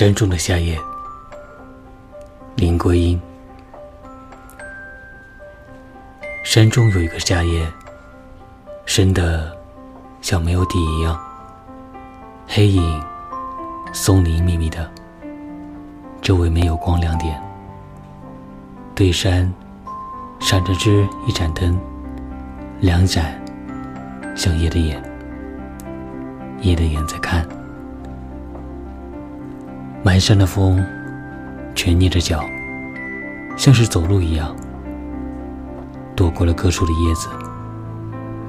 山中的夏夜，林归音。山中有一个夏夜，深的像没有底一样，黑影松林密密的，周围没有光亮点。对山闪着只一盏灯，两盏像夜的眼，夜的眼在看。满山的风，全捏着脚，像是走路一样，躲过了各处的叶子，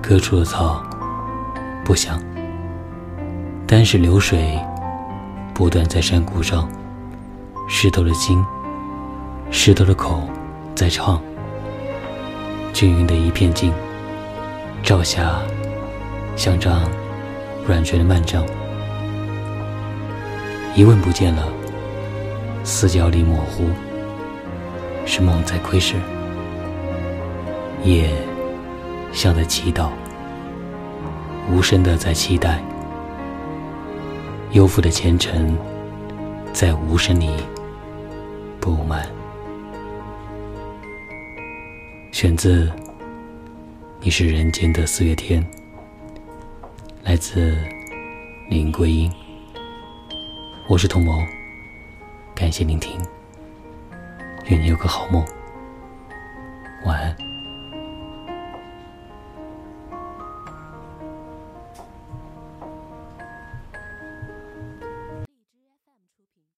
各处的草，不响。但是流水不断在山谷上，湿透了心，湿透了口，在唱。均匀的一片静，照下像张软垂的幔帐。一问不见了，四角里模糊，是梦在窥视，夜像在祈祷，无声的在期待，幽复的前尘在无声里布满。选自《你是人间的四月天》，来自林桂英。我是童谋，感谢聆听，愿你有个好梦，晚安。